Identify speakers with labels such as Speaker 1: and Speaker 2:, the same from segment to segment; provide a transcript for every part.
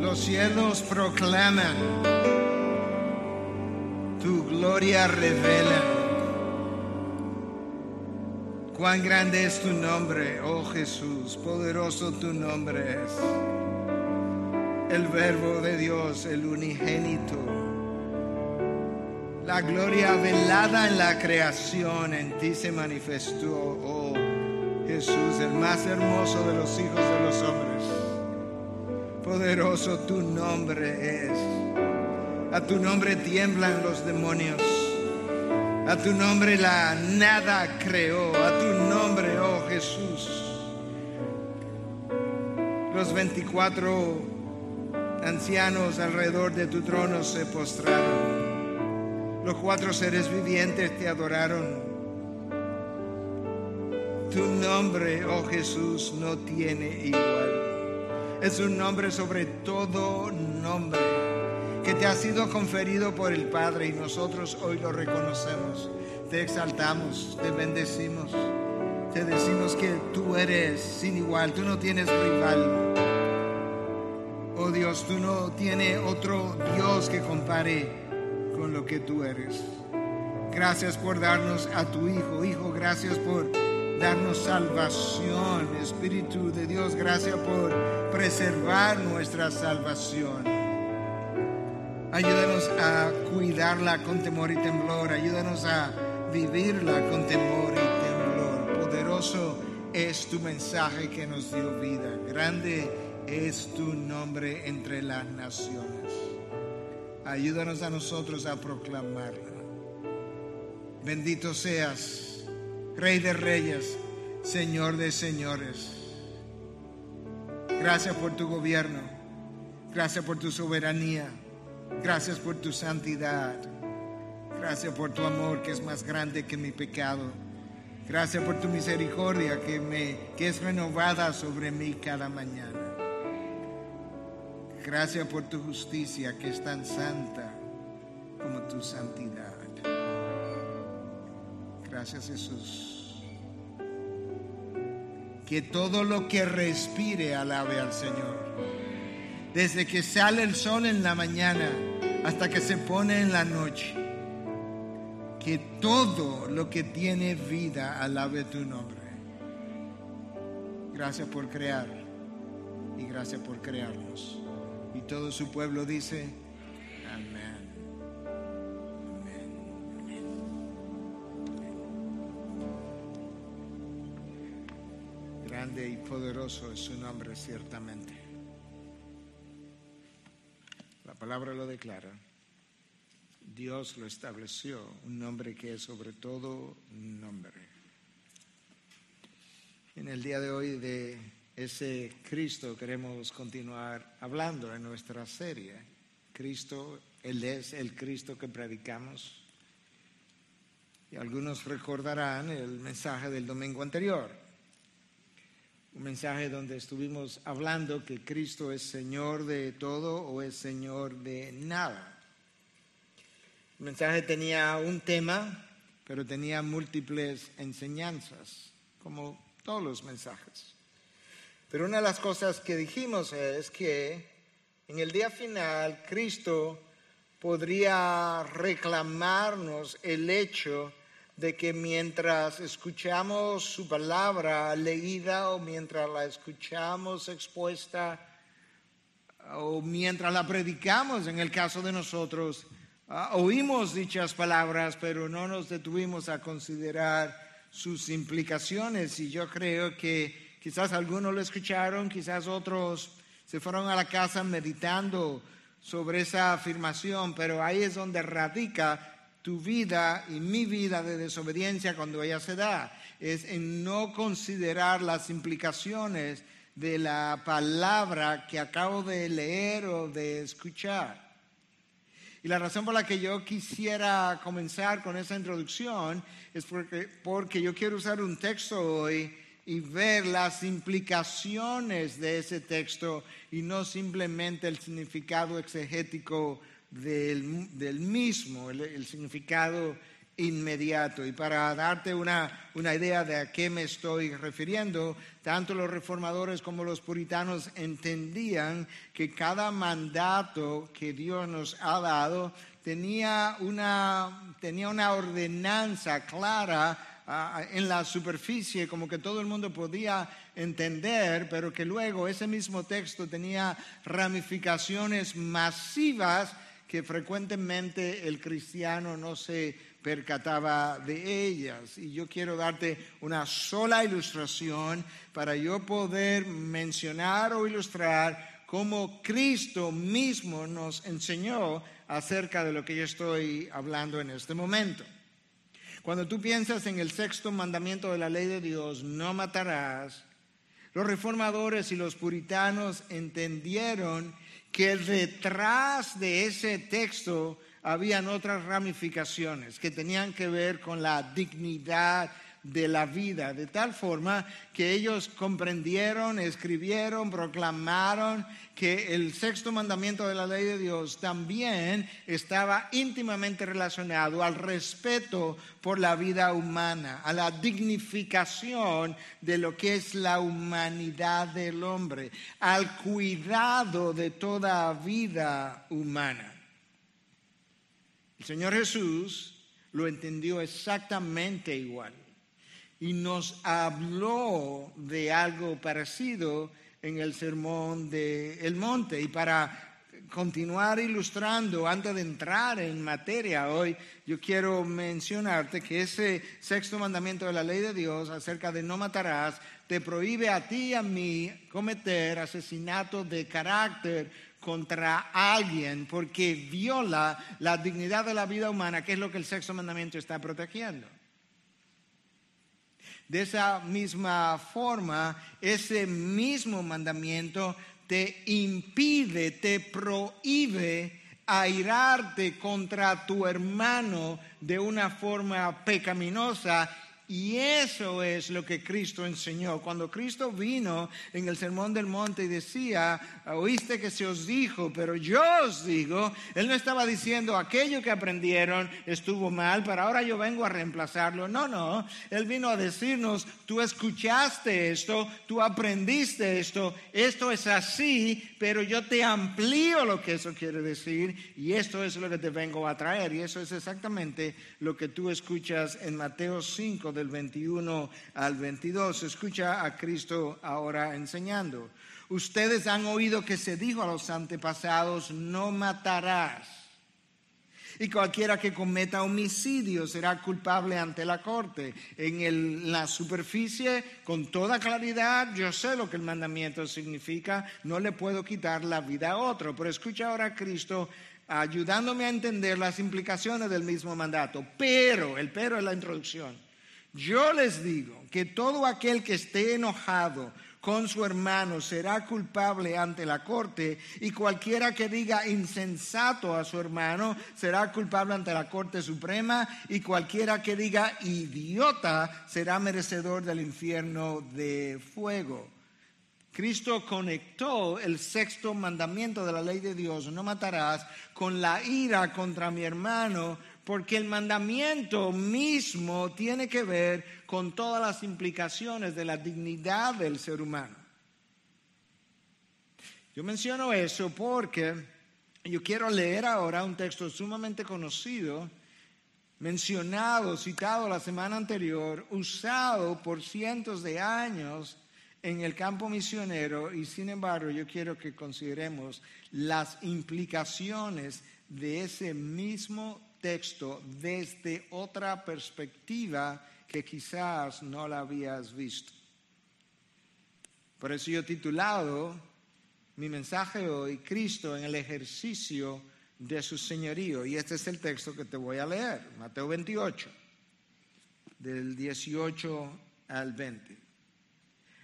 Speaker 1: Los cielos proclaman, tu gloria revela. Cuán grande es tu nombre, oh Jesús, poderoso tu nombre es. El verbo de Dios, el unigénito. La gloria velada en la creación en ti se manifestó, oh Jesús, el más hermoso de los hijos de los hombres. Poderoso tu nombre es. A tu nombre tiemblan los demonios. A tu nombre la nada creó. A tu nombre, oh Jesús. Los 24 ancianos alrededor de tu trono se postraron. Los cuatro seres vivientes te adoraron. Tu nombre, oh Jesús, no tiene igual. Es un nombre sobre todo nombre que te ha sido conferido por el Padre y nosotros hoy lo reconocemos. Te exaltamos, te bendecimos, te decimos que tú eres sin igual, tú no tienes rival. Tú no tienes otro Dios que compare con lo que tú eres. Gracias por darnos a tu Hijo. Hijo, gracias por darnos salvación. Espíritu de Dios, gracias por preservar nuestra salvación. Ayúdanos a cuidarla con temor y temblor. Ayúdanos a vivirla con temor y temblor. Poderoso es tu mensaje que nos dio vida. Grande es tu nombre entre las naciones. Ayúdanos a nosotros a proclamarla. Bendito seas, Rey de Reyes, Señor de Señores. Gracias por tu gobierno. Gracias por tu soberanía. Gracias por tu santidad. Gracias por tu amor que es más grande que mi pecado. Gracias por tu misericordia que, me, que es renovada sobre mí cada mañana. Gracias por tu justicia que es tan santa como tu santidad. Gracias Jesús. Que todo lo que respire alabe al Señor. Desde que sale el sol en la mañana hasta que se pone en la noche. Que todo lo que tiene vida alabe tu nombre. Gracias por crear y gracias por crearnos. Y todo su pueblo dice, amén. Amén. Grande y poderoso es su nombre ciertamente. La palabra lo declara. Dios lo estableció, un nombre que es sobre todo nombre. En el día de hoy de ese Cristo queremos continuar hablando en nuestra serie. Cristo, Él es el Cristo que predicamos. Y algunos recordarán el mensaje del domingo anterior. Un mensaje donde estuvimos hablando que Cristo es Señor de todo o es Señor de nada. El mensaje tenía un tema, pero tenía múltiples enseñanzas, como todos los mensajes. Pero una de las cosas que dijimos es que en el día final Cristo podría reclamarnos el hecho de que mientras escuchamos su palabra leída o mientras la escuchamos expuesta o mientras la predicamos, en el caso de nosotros, uh, oímos dichas palabras, pero no nos detuvimos a considerar sus implicaciones. Y yo creo que quizás algunos lo escucharon, quizás otros se fueron a la casa meditando sobre esa afirmación, pero ahí es donde radica tu vida y mi vida de desobediencia cuando ella se da, es en no considerar las implicaciones de la palabra que acabo de leer o de escuchar. Y la razón por la que yo quisiera comenzar con esa introducción es porque, porque yo quiero usar un texto hoy y ver las implicaciones de ese texto y no simplemente el significado exegético del, mismo, el, significado inmediato. Y para darte una, una idea de a qué me estoy refiriendo, tanto los reformadores como los puritanos entendían que cada mandato que Dios nos ha dado tenía una, tenía una ordenanza clara en la superficie, como que todo el mundo podía entender, pero que luego ese mismo texto tenía ramificaciones masivas que frecuentemente el cristiano no se percataba de ellas. Y yo quiero darte una sola ilustración para yo poder mencionar o ilustrar cómo Cristo mismo nos enseñó acerca de lo que yo estoy hablando en este momento. Cuando tú piensas en el sexto mandamiento de la ley de Dios, no matarás, los reformadores y los puritanos entendieron que detrás de ese texto habían otras ramificaciones que tenían que ver con la dignidad de la vida, de tal forma que ellos comprendieron, escribieron, proclamaron que el sexto mandamiento de la ley de Dios también estaba íntimamente relacionado al respeto por la vida humana, a la dignificación de lo que es la humanidad del hombre, al cuidado de toda vida humana. El Señor Jesús lo entendió exactamente igual y nos habló de algo parecido en el sermón del monte. Y para continuar ilustrando, antes de entrar en materia hoy, yo quiero mencionarte que ese sexto mandamiento de la ley de Dios acerca de no matarás, te prohíbe a ti y a mí cometer asesinato de carácter contra alguien porque viola la dignidad de la vida humana, que es lo que el sexto mandamiento está protegiendo. De esa misma forma, ese mismo mandamiento te impide, te prohíbe airarte contra tu hermano de una forma pecaminosa y eso es lo que Cristo enseñó. Cuando Cristo vino en el Sermón del Monte y decía, oíste que se os dijo, pero yo os digo, Él no estaba diciendo aquello que aprendieron estuvo mal, pero ahora yo vengo a reemplazarlo. No, no, Él vino a decirnos, tú escuchaste esto, tú aprendiste esto, esto es así, pero yo te amplío lo que eso quiere decir y esto es lo que te vengo a traer. Y eso es exactamente lo que tú escuchas en Mateo 5 del 21 al 22. Escucha a Cristo ahora enseñando. Ustedes han oído que se dijo a los antepasados, no matarás. Y cualquiera que cometa homicidio será culpable ante la corte. En la superficie, con toda claridad, yo sé lo que el mandamiento significa, no le puedo quitar la vida a otro. Pero escucha ahora a Cristo ayudándome a entender las implicaciones del mismo mandato. Pero, el pero es la introducción. Yo les digo que todo aquel que esté enojado con su hermano será culpable ante la corte y cualquiera que diga insensato a su hermano será culpable ante la corte suprema y cualquiera que diga idiota será merecedor del infierno de fuego. Cristo conectó el sexto mandamiento de la ley de Dios, no matarás, con la ira contra mi hermano porque el mandamiento mismo tiene que ver con todas las implicaciones de la dignidad del ser humano. Yo menciono eso porque yo quiero leer ahora un texto sumamente conocido, mencionado, citado la semana anterior, usado por cientos de años en el campo misionero y sin embargo yo quiero que consideremos las implicaciones de ese mismo texto desde otra perspectiva que quizás no la habías visto. Por eso yo he titulado mi mensaje hoy, Cristo en el ejercicio de su señorío. Y este es el texto que te voy a leer, Mateo 28, del 18 al 20.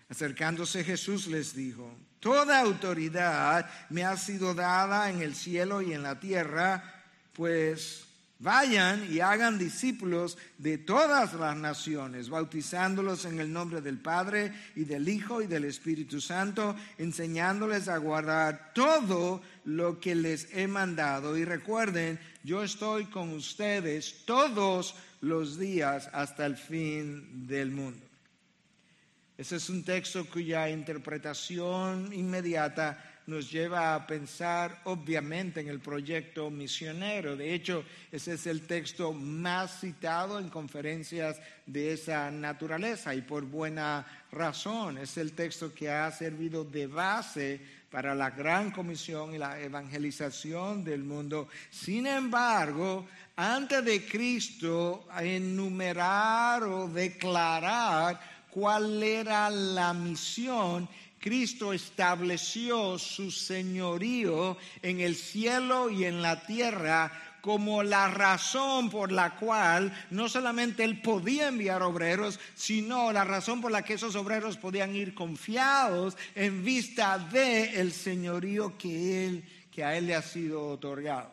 Speaker 1: Acercándose Jesús les dijo, Toda autoridad me ha sido dada en el cielo y en la tierra, pues Vayan y hagan discípulos de todas las naciones, bautizándolos en el nombre del Padre y del Hijo y del Espíritu Santo, enseñándoles a guardar todo lo que les he mandado. Y recuerden, yo estoy con ustedes todos los días hasta el fin del mundo. Ese es un texto cuya interpretación inmediata nos lleva a pensar obviamente en el proyecto misionero. De hecho, ese es el texto más citado en conferencias de esa naturaleza y por buena razón. Es el texto que ha servido de base para la gran comisión y la evangelización del mundo. Sin embargo, antes de Cristo enumerar o declarar cuál era la misión, Cristo estableció su señorío en el cielo y en la tierra como la razón por la cual no solamente él podía enviar obreros, sino la razón por la que esos obreros podían ir confiados en vista de el señorío que él que a él le ha sido otorgado.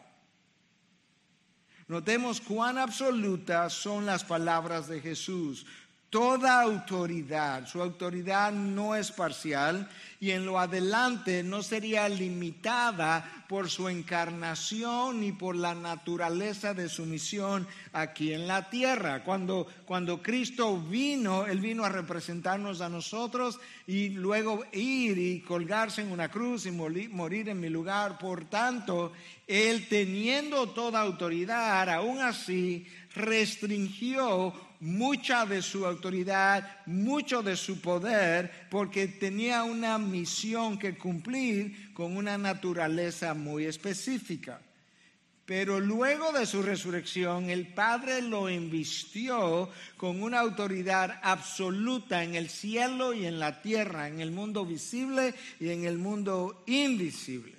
Speaker 1: Notemos cuán absolutas son las palabras de Jesús toda autoridad. Su autoridad no es parcial y en lo adelante no sería limitada por su encarnación ni por la naturaleza de su misión aquí en la tierra. Cuando, cuando Cristo vino, Él vino a representarnos a nosotros y luego ir y colgarse en una cruz y morir en mi lugar. Por tanto, Él teniendo toda autoridad, aún así restringió mucha de su autoridad, mucho de su poder, porque tenía una misión que cumplir con una naturaleza muy específica. Pero luego de su resurrección, el Padre lo invistió con una autoridad absoluta en el cielo y en la tierra, en el mundo visible y en el mundo invisible.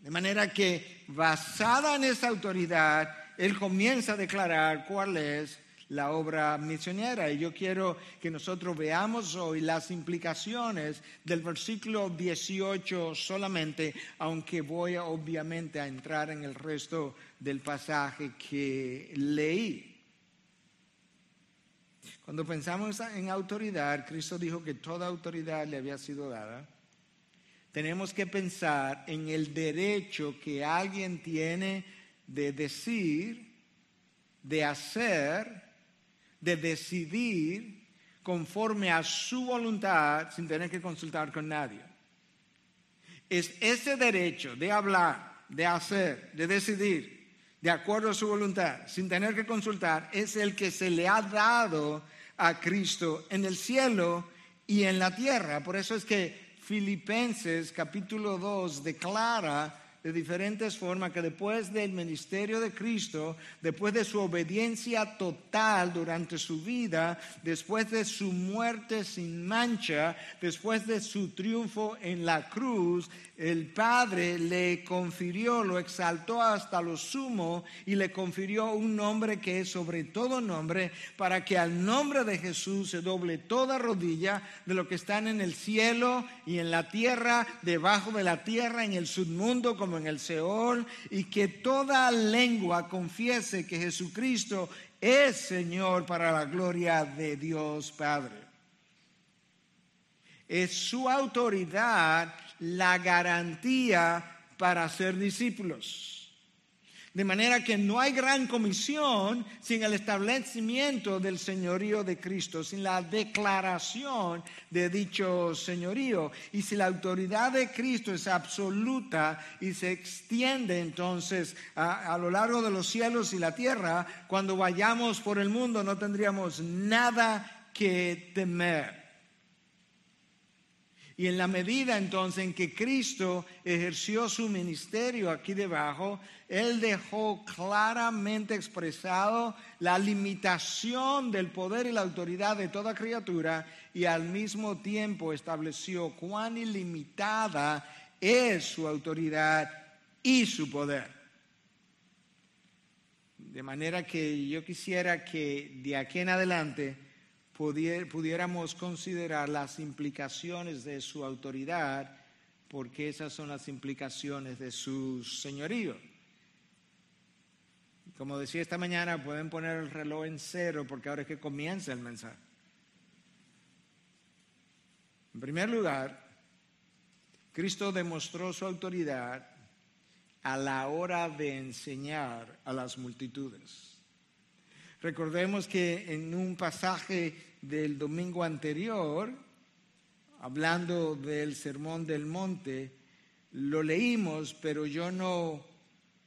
Speaker 1: De manera que, basada en esa autoridad, Él comienza a declarar cuál es la obra misionera. Y yo quiero que nosotros veamos hoy las implicaciones del versículo 18 solamente, aunque voy obviamente a entrar en el resto del pasaje que leí. Cuando pensamos en autoridad, Cristo dijo que toda autoridad le había sido dada. Tenemos que pensar en el derecho que alguien tiene de decir, de hacer de decidir conforme a su voluntad sin tener que consultar con nadie. Es ese derecho de hablar, de hacer, de decidir, de acuerdo a su voluntad, sin tener que consultar, es el que se le ha dado a Cristo en el cielo y en la tierra. Por eso es que Filipenses capítulo 2 declara de diferentes formas que después del ministerio de Cristo, después de su obediencia total durante su vida, después de su muerte sin mancha, después de su triunfo en la cruz, el Padre le confirió, lo exaltó hasta lo sumo y le confirió un nombre que es sobre todo nombre, para que al nombre de Jesús se doble toda rodilla de lo que están en el cielo y en la tierra, debajo de la tierra, en el submundo como en el Seol, y que toda lengua confiese que Jesucristo es Señor para la gloria de Dios Padre. Es su autoridad la garantía para ser discípulos. De manera que no hay gran comisión sin el establecimiento del señorío de Cristo, sin la declaración de dicho señorío. Y si la autoridad de Cristo es absoluta y se extiende entonces a, lo largo de los cielos y la tierra, cuando vayamos por el mundo no tendríamos nada que temer. Y en la medida entonces en que Cristo ejerció su ministerio aquí debajo, Él dejó claramente expresado la limitación del poder y la autoridad de toda criatura y al mismo tiempo estableció cuán ilimitada es su autoridad y su poder. De manera que yo quisiera que de aquí en adelante pudiéramos considerar las implicaciones de su autoridad, porque esas son las implicaciones de su señorío. Como decía esta mañana, pueden poner el reloj en cero porque ahora es que comienza el mensaje. En primer lugar, Cristo demostró su autoridad a la hora de enseñar a las multitudes. Recordemos que en un pasaje del domingo anterior, hablando del Sermón del Monte, lo leímos, pero yo no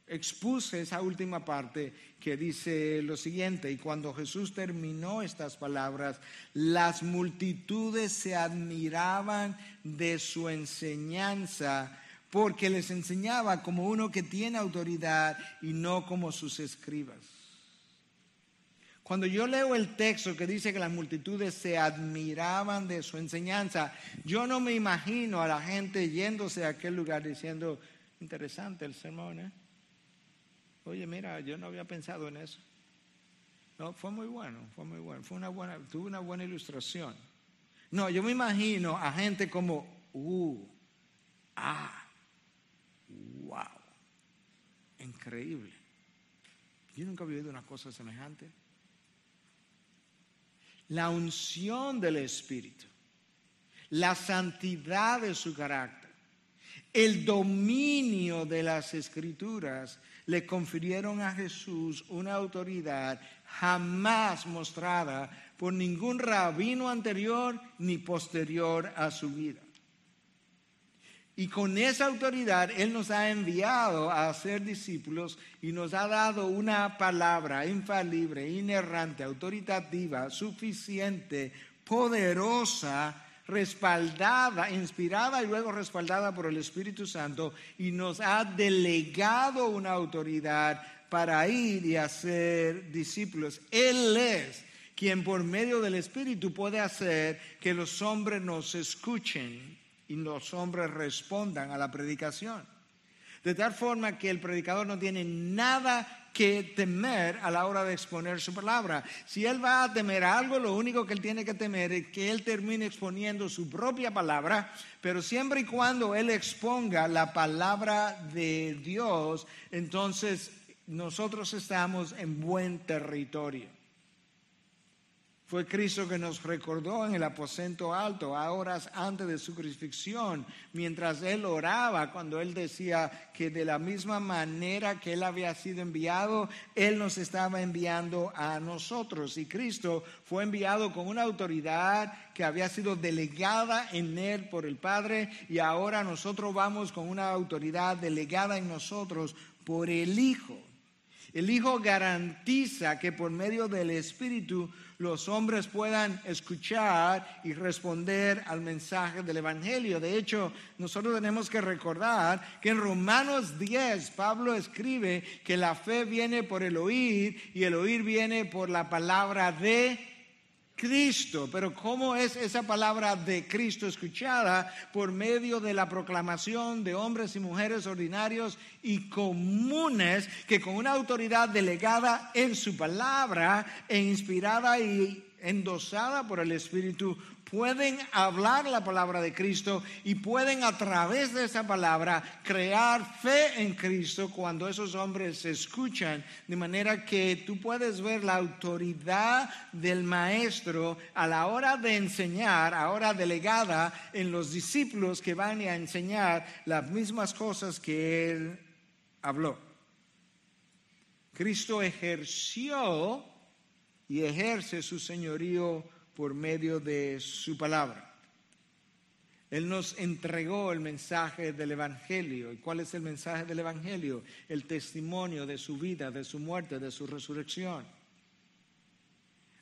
Speaker 1: expuse esa última parte que dice lo siguiente, y cuando Jesús terminó estas palabras, las multitudes se admiraban de su enseñanza, porque les enseñaba como uno que tiene autoridad y no como sus escribas. Cuando yo leo el texto que dice que las multitudes se admiraban de su enseñanza, yo no me imagino a la gente yéndose a aquel lugar diciendo, interesante el sermón, ¿eh? Oye, mira, yo no había pensado en eso. No, fue muy bueno, fue muy bueno, fue una buena, tuvo una buena ilustración. No, yo me imagino a gente como, uh, ah, wow, increíble. Yo nunca había oído una cosa semejante. La unción del Espíritu, la santidad de su carácter, el dominio de las escrituras le confirieron a Jesús una autoridad jamás mostrada por ningún rabino anterior ni posterior a su vida. Y con esa autoridad Él nos ha enviado a ser discípulos y nos ha dado una palabra infalible, inerrante, autoritativa, suficiente, poderosa respaldada, inspirada y luego respaldada por el Espíritu Santo y nos ha delegado una autoridad para ir y hacer discípulos. Él es quien por medio del Espíritu puede hacer que los hombres nos escuchen y los hombres respondan a la predicación. De tal forma que el predicador no tiene nada que temer a la hora de exponer su palabra. Si él va a temer algo, lo único que él tiene que temer es que él termine exponiendo su propia palabra, pero siempre y cuando él exponga la palabra de Dios, entonces nosotros estamos en buen territorio. Fue Cristo que nos recordó en el aposento alto, a horas antes de su crucifixión, mientras Él oraba, cuando Él decía que de la misma manera que Él había sido enviado, Él nos estaba enviando a nosotros. Y Cristo fue enviado con una autoridad que había sido delegada en Él por el Padre y ahora nosotros vamos con una autoridad delegada en nosotros por el Hijo. El Hijo garantiza que por medio del Espíritu los hombres puedan escuchar y responder al mensaje del Evangelio. De hecho, nosotros tenemos que recordar que en Romanos 10 Pablo escribe que la fe viene por el oír y el oír viene por la palabra de Cristo. Pero ¿cómo es esa palabra de Cristo escuchada? Por medio de la proclamación de hombres y mujeres ordinarios y comunes que con una autoridad delegada en su palabra e inspirada y endosada por el Espíritu pueden hablar la palabra de Cristo y pueden a través de esa palabra crear fe en Cristo cuando esos hombres se escuchan, de manera que tú puedes ver la autoridad del maestro a la hora de enseñar, ahora delegada en los discípulos que van a enseñar las mismas cosas que él habló. Cristo ejerció y ejerce su señorío por medio de su palabra. Él nos entregó el mensaje del Evangelio. ¿Y cuál es el mensaje del Evangelio? El testimonio de su vida, de su muerte, de su resurrección.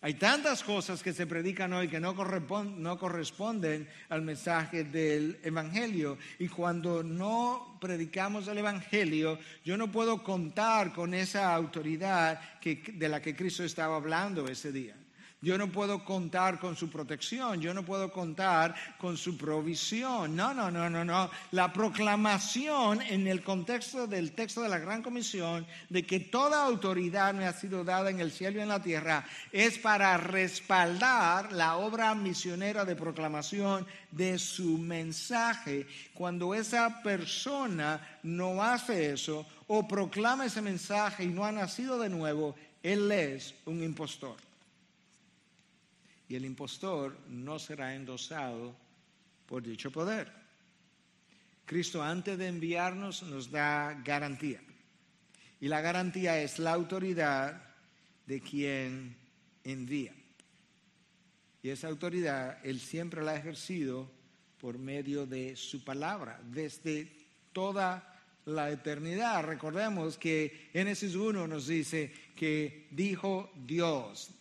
Speaker 1: Hay tantas cosas que se predican hoy que no, no corresponden al mensaje del Evangelio. Y cuando no predicamos el Evangelio, yo no puedo contar con esa autoridad de la que Cristo estaba hablando ese día. Yo no puedo contar con su protección, yo no puedo contar con su provisión. No, no, no, no, no. La proclamación en el contexto del texto de la Gran Comisión de que toda autoridad me ha sido dada en el cielo y en la tierra es para respaldar la obra misionera de proclamación de su mensaje. Cuando esa persona no hace eso o proclama ese mensaje y no ha nacido de nuevo, él es un impostor y el impostor no será endosado por dicho poder. Cristo antes de enviarnos nos da garantía. Y la garantía es la autoridad de quien envía. Y esa autoridad Él siempre la ha ejercido por medio de su palabra, desde toda la eternidad. Recordemos que Génesis 1 nos dice que dijo Dios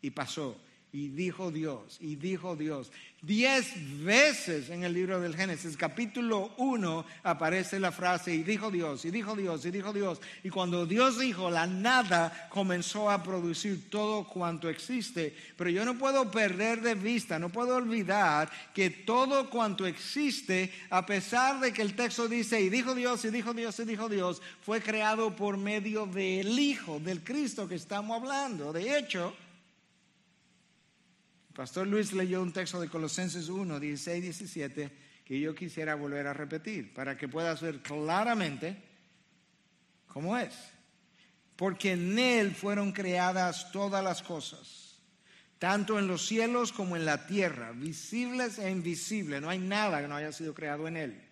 Speaker 1: y pasó. Y dijo Dios, y dijo Dios. Diez veces en el libro del Génesis, capítulo 1, aparece la frase, y dijo Dios, y dijo Dios, y dijo Dios. Y cuando Dios dijo, la nada comenzó a producir todo cuanto existe. Pero yo no puedo perder de vista, no puedo olvidar que todo cuanto existe, a pesar de que el texto dice, y dijo Dios, y dijo Dios, y dijo Dios, fue creado por medio del Hijo, del Cristo que estamos hablando. De hecho, Pastor Luis leyó un texto de Colosenses 1, 16, 17, que yo quisiera volver a repetir para que pueda ver claramente cómo es. Porque en Él fueron creadas todas las cosas, tanto en los cielos como en la tierra, visibles e invisibles. No hay nada que no haya sido creado en Él.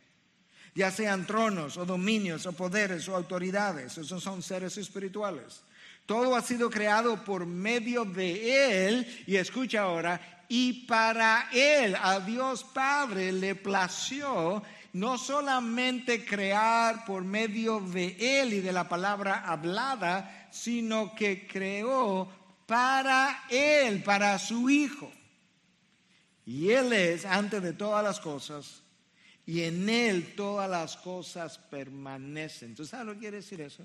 Speaker 1: Ya sean tronos o dominios o poderes o autoridades, esos son seres espirituales todo ha sido creado por medio de Él. Y escucha ahora, y para Él, a Dios Padre, le plació no solamente crear por medio de Él y de la palabra hablada, sino que creó para Él, para su Hijo. Y Él es antes de todas las cosas, y en Él todas las cosas permanecen. ¿Tú sabes lo que quiere decir eso?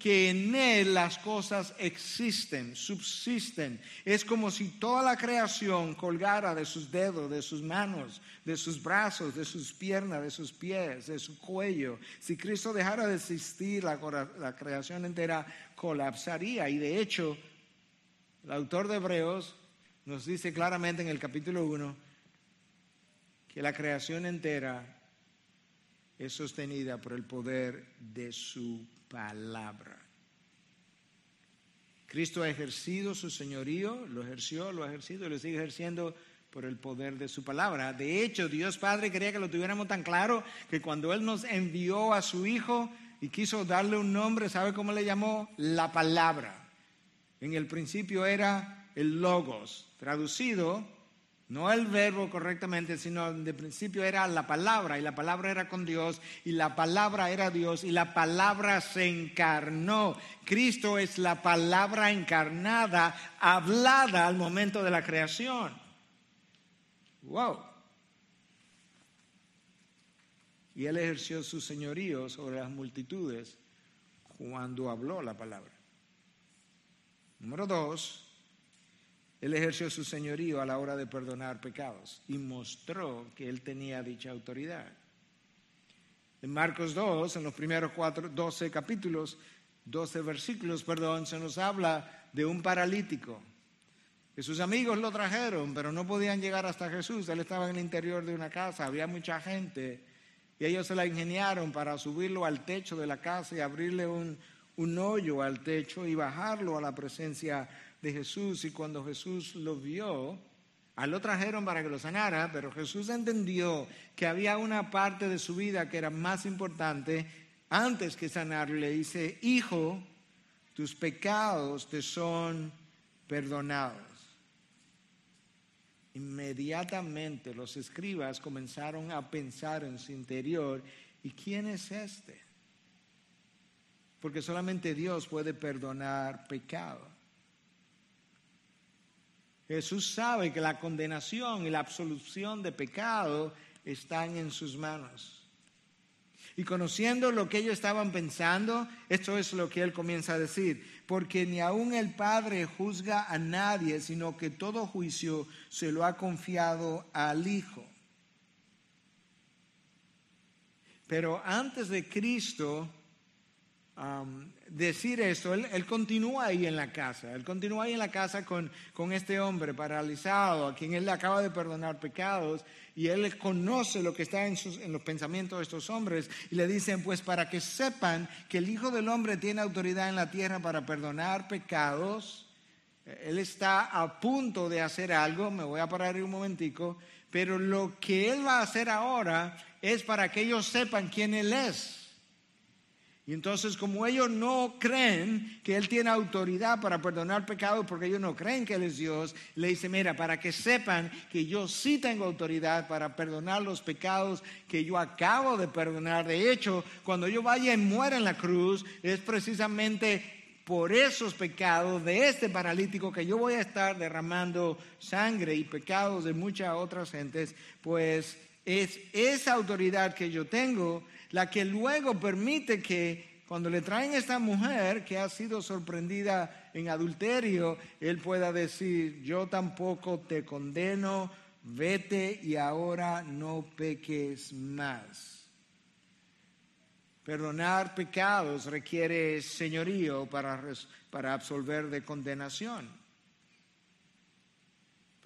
Speaker 1: Que en Él las cosas existen, subsisten. Es como si toda la creación colgara de sus dedos, de sus manos, de sus brazos, de sus piernas, de sus pies, de su cuello. Si Cristo dejara de existir, la, creación entera colapsaría. Y de hecho, el autor de Hebreos nos dice claramente en el capítulo 1 que la creación entera es sostenida por el poder de su palabra. Cristo ha ejercido su señorío, lo ejerció, lo ha ejercido y lo sigue ejerciendo por el poder de su palabra. De hecho, Dios Padre quería que lo tuviéramos tan claro que cuando Él nos envió a su Hijo y quiso darle un nombre, ¿sabe cómo le llamó? La palabra. En el principio era el logos, traducido no el verbo correctamente, sino de principio era la palabra y la palabra era con Dios y la palabra era Dios y la palabra se encarnó. Cristo es la palabra encarnada, hablada al momento de la creación. Wow. Y él ejerció su señorío sobre las multitudes cuando habló la palabra. Número dos, él ejerció su señorío a la hora de perdonar pecados y mostró que él tenía dicha autoridad. En Marcos 2, en los primeros cuatro, 12 capítulos, 12 versículos, perdón, se nos habla de un paralítico. Que sus amigos lo trajeron, pero no podían llegar hasta Jesús. Él estaba en el interior de una casa, había mucha gente. Y ellos se la ingeniaron para subirlo al techo de la casa y abrirle un, un hoyo al techo y bajarlo a la presencia de Jesús y cuando Jesús lo vio, a lo trajeron para que lo sanara, pero Jesús entendió que había una parte de su vida que era más importante antes que sanarlo. Le dice, hijo, tus pecados te son perdonados. Inmediatamente los escribas comenzaron a pensar en su interior, ¿y quién es este? Porque solamente Dios puede perdonar pecado. Jesús sabe que la condenación y la absolución de pecado están en sus manos. Y conociendo lo que ellos estaban pensando, esto es lo que él comienza a decir, porque ni aun el Padre juzga a nadie, sino que todo juicio se lo ha confiado al Hijo. Pero antes de Cristo decir esto, él, continúa ahí en la casa, él continúa ahí en la casa con, con este hombre paralizado, a quien él le acaba de perdonar pecados, y él conoce lo que está en, en los pensamientos de estos hombres, y le dicen, pues para que sepan que el Hijo del Hombre tiene autoridad en la tierra para perdonar pecados, él está a punto de hacer algo, me voy a parar un momentico, pero lo que él va a hacer ahora es para que ellos sepan quién él es. Y entonces como ellos no creen que Él tiene autoridad para perdonar pecados, porque ellos no creen que Él es Dios, le dice, mira, para que sepan que yo sí tengo autoridad para perdonar los pecados que yo acabo de perdonar. De hecho, cuando yo vaya y muera en la cruz, es precisamente por esos pecados de este paralítico que yo voy a estar derramando sangre y pecados de muchas otras gentes, pues es esa autoridad que yo tengo la que luego permite que cuando le traen a esta mujer que ha sido sorprendida en adulterio, él pueda decir, yo tampoco te condeno, vete y ahora no peques más. Perdonar pecados requiere señorío para, para absolver de condenación.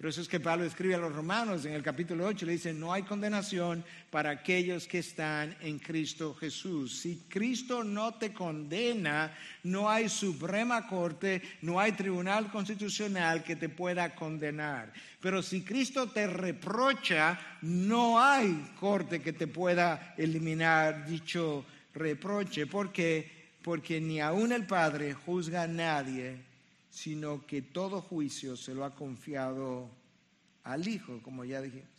Speaker 1: Por eso es que Pablo escribe a los romanos en el capítulo 8, le dice, no hay condenación para aquellos que están en Cristo Jesús. Si Cristo no te condena, no hay Suprema Corte, no hay Tribunal Constitucional que te pueda condenar. Pero si Cristo te reprocha, no hay corte que te pueda eliminar dicho reproche. ¿Por qué? Porque ni aun el Padre juzga a nadie sino que todo juicio se lo ha confiado al Hijo, como ya dijimos.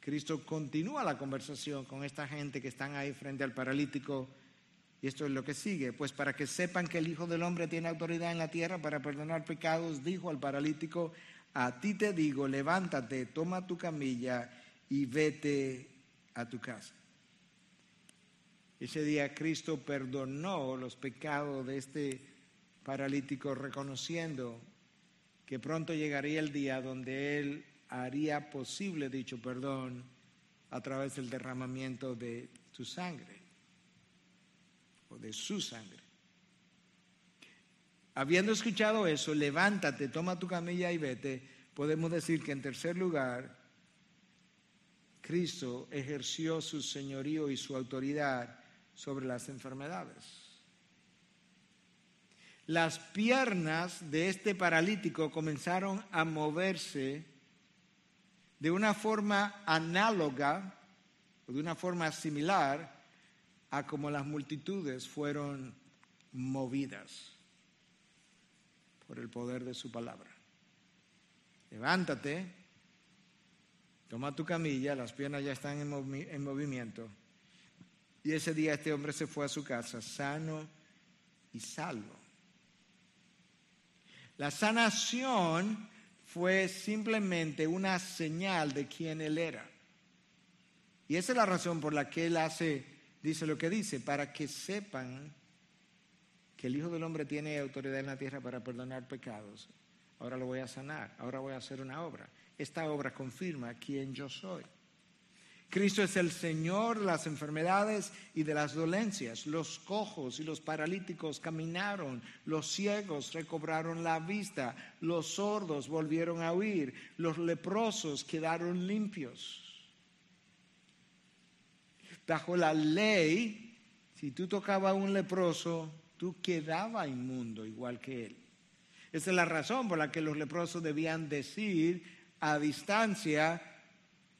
Speaker 1: Cristo continúa la conversación con esta gente que están ahí frente al paralítico. Y esto es lo que sigue. Pues para que sepan que el Hijo del Hombre tiene autoridad en la tierra para perdonar pecados, dijo al paralítico, a ti te digo, levántate, toma tu camilla y vete a tu casa. Ese día Cristo perdonó los pecados de este paralítico reconociendo que pronto llegaría el día donde Él haría posible dicho perdón a través del derramamiento de tu sangre o de su sangre. Habiendo escuchado eso, levántate, toma tu camilla y vete. Podemos decir que en tercer lugar, Cristo ejerció su señorío y su autoridad sobre las enfermedades. Las piernas de este paralítico comenzaron a moverse de una forma análoga o de una forma similar a como las multitudes fueron movidas por el poder de su palabra. Levántate, toma tu camilla, las piernas ya están en, movimiento y ese día este hombre se fue a su casa sano y salvo. La sanación fue simplemente una señal de quién él era. Y esa es la razón por la que él hace, dice lo que dice, para que sepan que el Hijo del Hombre tiene autoridad en la tierra para perdonar pecados. Ahora lo voy a sanar, ahora voy a hacer una obra. Esta obra confirma quién yo soy. Cristo es el Señor de las enfermedades y de las dolencias. Los cojos y los paralíticos caminaron, los ciegos recobraron la vista, los sordos volvieron a oír, los leprosos quedaron limpios. Bajo la ley, si tú tocabas a un leproso, tú quedabas inmundo igual que él. Esa es la razón por la que los leprosos debían decir a distancia,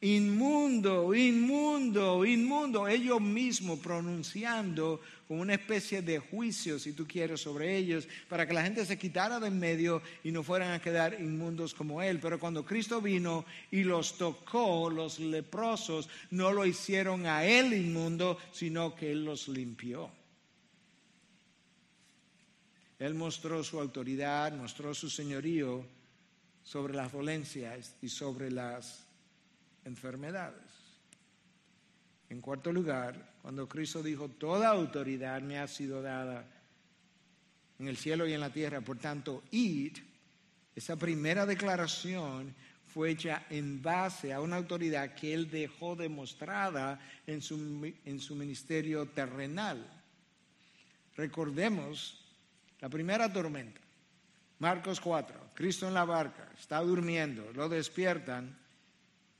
Speaker 1: inmundo, inmundo, inmundo, ellos mismos pronunciando con una especie de juicio, si tú quieres, sobre ellos, para que la gente se quitara de en medio y no fueran a quedar inmundos como él. Pero cuando Cristo vino y los tocó, los leprosos, no lo hicieron a él inmundo, sino que él los limpió. Él mostró su autoridad, mostró su señorío sobre las dolencias y sobre las enfermedades. En cuarto lugar, cuando Cristo dijo, toda autoridad me ha sido dada en el cielo y en la tierra, por tanto, id, esa primera declaración fue hecha en base a una autoridad que él dejó demostrada en su, en su ministerio terrenal. Recordemos la primera tormenta, Marcos 4, Cristo en la barca, está durmiendo, lo despiertan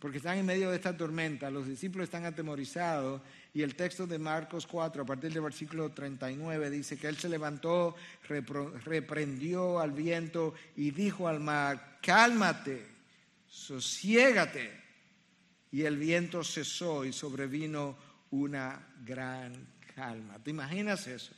Speaker 1: porque están en medio de esta tormenta, los discípulos están atemorizados y el texto de Marcos 4, a partir del versículo 39, dice que él se levantó, reprendió al viento y dijo al mar, cálmate, sosiégate. Y el viento cesó y sobrevino una gran calma. ¿Te imaginas eso?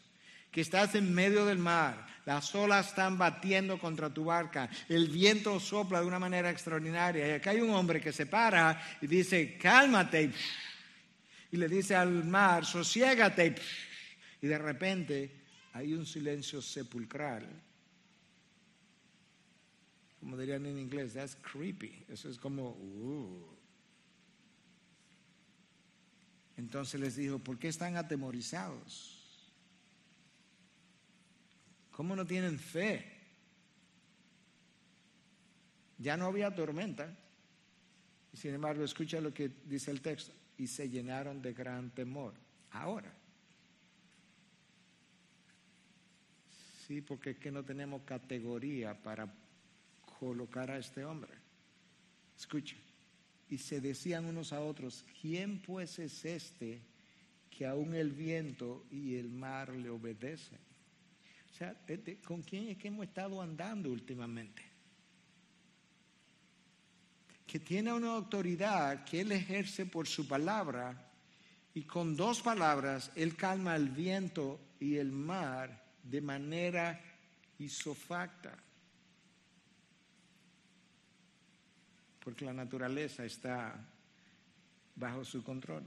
Speaker 1: Que estás en medio del mar, las olas están batiendo contra tu barca, el viento sopla de una manera extraordinaria y acá hay un hombre que se para y dice, cálmate, y le dice al mar, sosiégate, y de repente hay un silencio sepulcral. Como dirían en inglés, that's creepy. Eso es como, uh. Entonces les dijo, ¿por qué están atemorizados? ¿Cómo no tienen fe? Ya no había tormenta. Sin embargo, escucha lo que dice el texto. Y se llenaron de gran temor. Ahora. Sí, porque es que no tenemos categoría para colocar a este hombre. Escucha. Y se decían unos a otros, ¿quién pues es este que aún el viento y el mar le obedecen? O sea, ¿con quién es que hemos estado andando últimamente? Que tiene una autoridad que él ejerce por su palabra y con dos palabras él calma el viento y el mar de manera isofacta. Porque la naturaleza está bajo su control.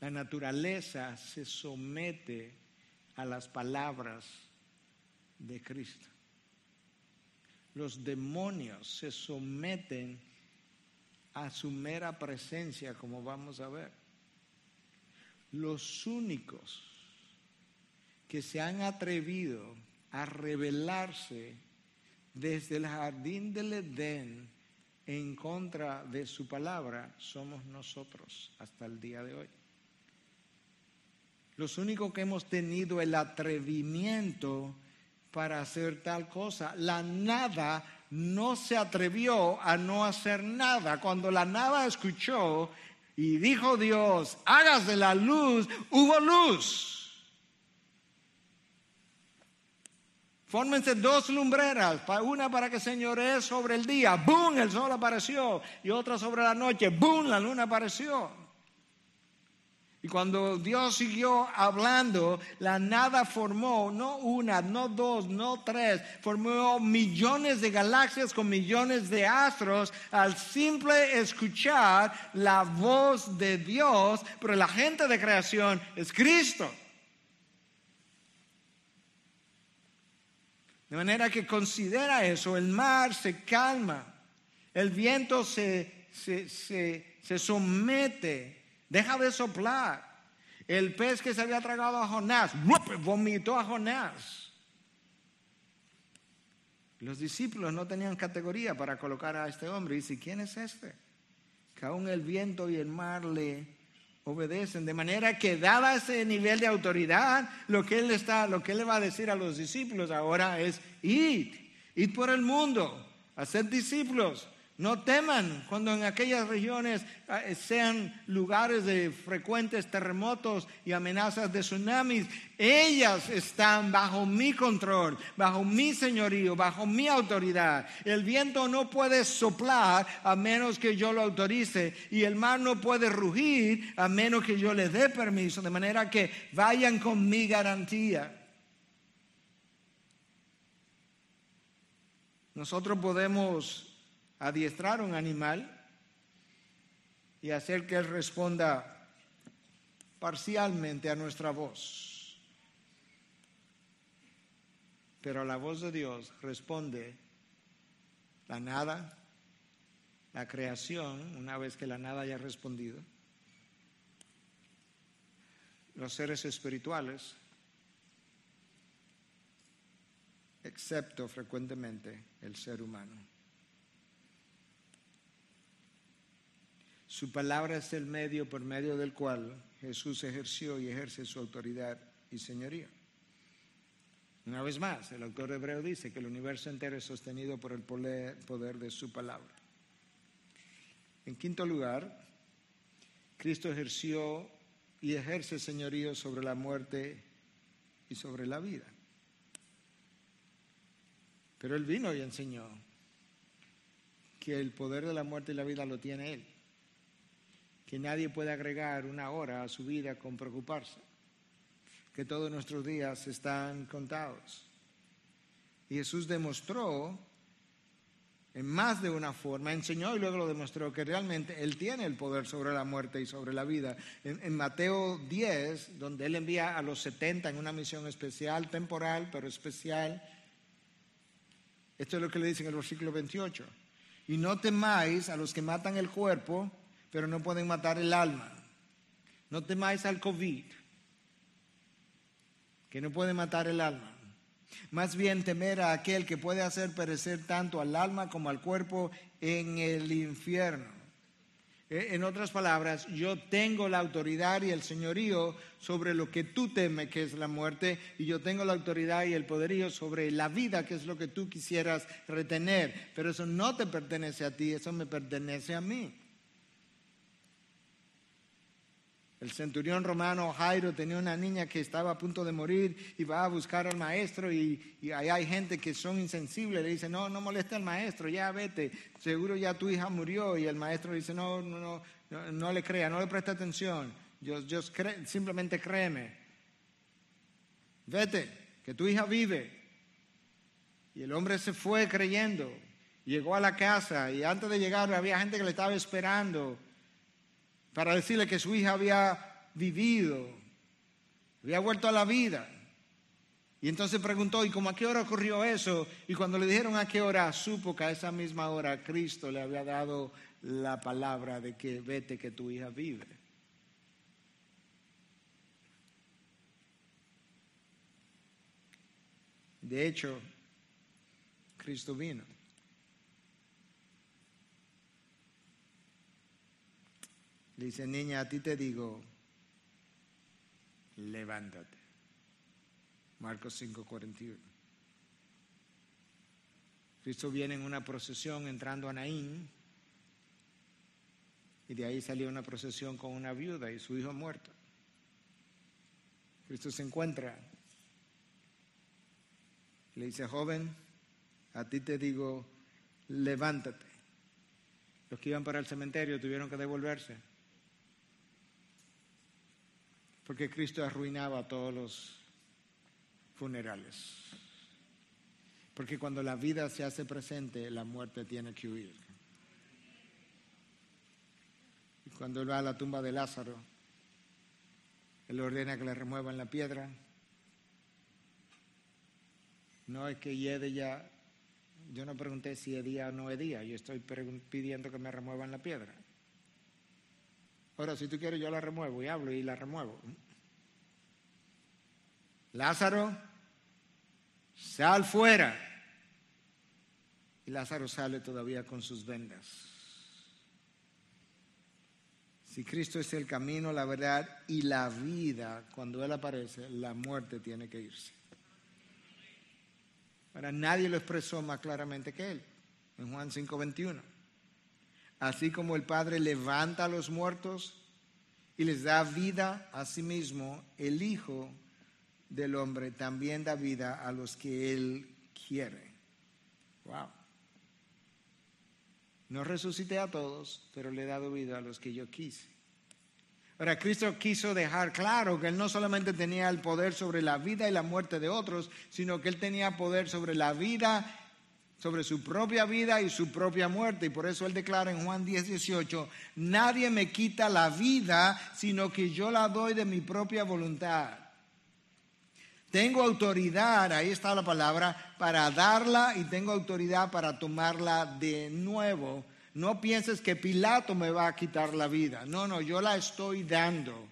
Speaker 1: La naturaleza se somete a las palabras de Cristo. Los demonios se someten a su mera presencia, como vamos a ver. Los únicos que se han atrevido a rebelarse desde el jardín del Edén en contra de su palabra somos nosotros hasta el día de hoy. Los únicos que hemos tenido el atrevimiento para hacer tal cosa. La nada no se atrevió a no hacer nada. Cuando la nada escuchó y dijo Dios, hágase la luz, hubo luz. Fórmense dos lumbreras, una para que señoree sobre el día, ¡boom! El sol apareció, y otra sobre la noche, ¡boom! La luna apareció. Y cuando Dios siguió hablando, la nada formó, no una, no dos, no tres, formó millones de galaxias con millones de astros al simple escuchar la voz de Dios, pero la gente de creación es Cristo. De manera que considera eso, el mar se calma, el viento se, se, se, se somete Deja de soplar. El pez que se había tragado a Jonás, vomitó a Jonás. Los discípulos no tenían categoría para colocar a este hombre. Y dice, ¿quién es este? Que aún el viento y el mar le obedecen. De manera que dada ese nivel de autoridad, lo que él está, lo que él le va a decir a los discípulos ahora es, id, id por el mundo, hacer discípulos, no teman cuando en aquellas regiones ah, eh, sean lugares de frecuentes terremotos y amenazas de tsunamis. Ellas están bajo mi control, bajo mi señorío, bajo mi autoridad. El viento no puede soplar a menos que yo lo autorice y el mar no puede rugir a menos que yo le dé permiso. De manera que vayan con mi garantía. Nosotros podemos adiestrar un animal y hacer que él responda parcialmente a nuestra voz. Pero la voz de Dios responde la nada, la creación, una vez que la nada haya respondido, los seres espirituales, excepto frecuentemente el ser humano. Su palabra es el medio por medio del cual Jesús ejerció y ejerce su autoridad y señoría. Una vez más, el autor hebreo dice que el universo entero es sostenido por el poder de su palabra. En quinto lugar, Cristo ejerció y ejerce señorío sobre la muerte y sobre la vida. Pero Él vino y enseñó que el poder de la muerte y la vida lo tiene Él. Que nadie puede agregar una hora a su vida con preocuparse. Que todos nuestros días están contados. Y Jesús demostró en más de una forma, enseñó y luego lo demostró que realmente Él tiene el poder sobre la muerte y sobre la vida. En, Mateo 10, donde Él envía a los 70 en una misión especial, temporal, pero especial, esto es lo que le dice en el versículo 28. Y no temáis a los que matan el cuerpo, pero no pueden matar el alma. No temáis al COVID, que no puede matar el alma. Más bien temer a aquel que puede hacer perecer tanto al alma como al cuerpo en el infierno. E, en otras palabras, yo tengo la autoridad y el señorío sobre lo que tú temes, que es la muerte, y yo tengo la autoridad y el poderío sobre la vida, que es lo que tú quisieras retener. Pero eso no te pertenece a ti, eso me pertenece a mí. El centurión romano Jairo tenía una niña que estaba a punto de morir y va a buscar al maestro y, ahí hay gente que son insensibles, le dice, no, no moleste al maestro, ya vete, seguro ya tu hija murió. Y el maestro dice, no, no, no, no, le crea, no le preste atención, simplemente créeme, vete, que tu hija vive. Y el hombre se fue creyendo, llegó a la casa y antes de llegar había gente que le estaba esperando para decirle que su hija había vivido, había vuelto a la vida. Y entonces preguntó, ¿y cómo a qué hora ocurrió eso? Y cuando le dijeron a qué hora, supo que a esa misma hora Cristo le había dado la palabra de que vete que tu hija vive. De hecho, Cristo vino. Dice, niña, a ti te digo, levántate. Marcos 5:41. Cristo viene en una procesión entrando a Naín y de ahí salió una procesión con una viuda y su hijo muerto. Cristo se encuentra. Le dice, joven, a ti te digo, levántate. Los que iban para el cementerio tuvieron que devolverse porque Cristo arruinaba todos los funerales. Porque cuando la vida se hace presente, la muerte tiene que huir. Y cuando él va a la tumba de Lázaro, él ordena que le remuevan la piedra. No es que Yede ya, yo no pregunté si es día o no es día, yo estoy pidiendo que me remuevan la piedra. Ahora, si tú quieres, yo la remuevo y hablo y la remuevo. Lázaro, sal fuera. Y Lázaro sale todavía con sus vendas. Si Cristo es el camino, la verdad y la vida, cuando Él aparece, la muerte tiene que irse. Ahora, nadie lo expresó más claramente que Él, en Juan 5:21. Así como el Padre levanta a los muertos y les da vida a sí mismo, el Hijo del Hombre también da vida a los que Él quiere. Wow. No resucité a todos, pero le he dado vida a los que yo quise. Ahora, Cristo quiso dejar claro que Él no solamente tenía el poder sobre la vida y la muerte de otros, sino que Él tenía poder sobre la vida sobre su propia vida y su propia muerte. Y por eso él declara en Juan 10, 18, nadie me quita la vida, sino que yo la doy de mi propia voluntad. Tengo autoridad, ahí está la palabra, para darla y tengo autoridad para tomarla de nuevo. No pienses que Pilato me va a quitar la vida. No, no, yo la estoy dando.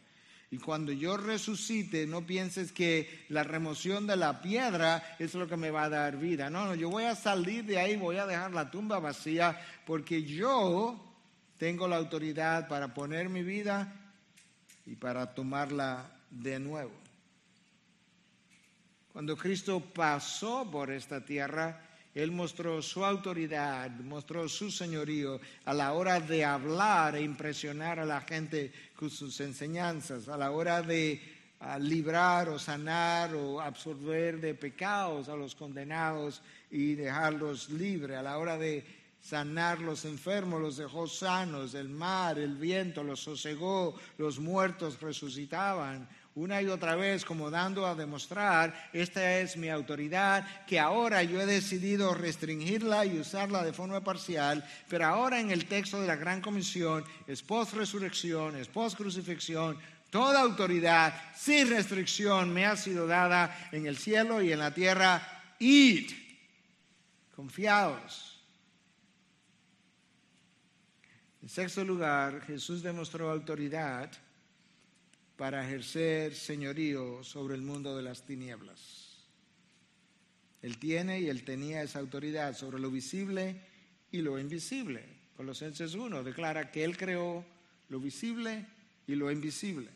Speaker 1: Y cuando yo resucite, no pienses que la remoción de la piedra es lo que me va a dar vida. No, no, yo voy a salir de ahí, voy a dejar la tumba vacía, porque yo tengo la autoridad para poner mi vida y para tomarla de nuevo. Cuando Cristo pasó por esta tierra, él mostró su autoridad, mostró su señorío a la hora de hablar e impresionar a la gente con sus enseñanzas, a la hora de librar o sanar o absorber de pecados a los condenados y dejarlos libres, a la hora de sanar los enfermos, los dejó sanos, el mar, el viento los sosegó, los muertos resucitaban, una y otra vez como dando a demostrar, esta es mi autoridad, que ahora yo he decidido restringirla y usarla de forma parcial, pero ahora en el texto de la Gran Comisión es post-resurrección, es post-crucifixión, toda autoridad sin restricción me ha sido dada en el cielo y en la tierra. Id, confiados. En sexto lugar, Jesús demostró autoridad para ejercer señorío sobre el mundo de las tinieblas. Él tiene y él tenía esa autoridad sobre lo visible y lo invisible. Colosenses 1 declara que él creó lo visible y lo invisible.